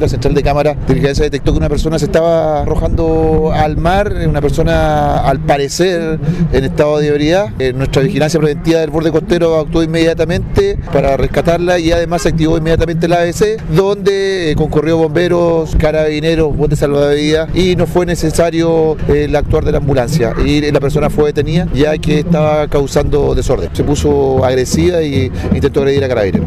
La central de cámara de vigilancia detectó que una persona se estaba arrojando al mar, una persona al parecer en estado de ebriedad. Eh, nuestra vigilancia preventiva del borde costero actuó inmediatamente para rescatarla y además se activó inmediatamente la ABC, donde eh, concurrió bomberos, carabineros, botes salvavidas y no fue necesario eh, el actuar de la ambulancia. Y la persona fue detenida ya que estaba causando desorden. Se puso agresiva y intentó agredir a carabineros.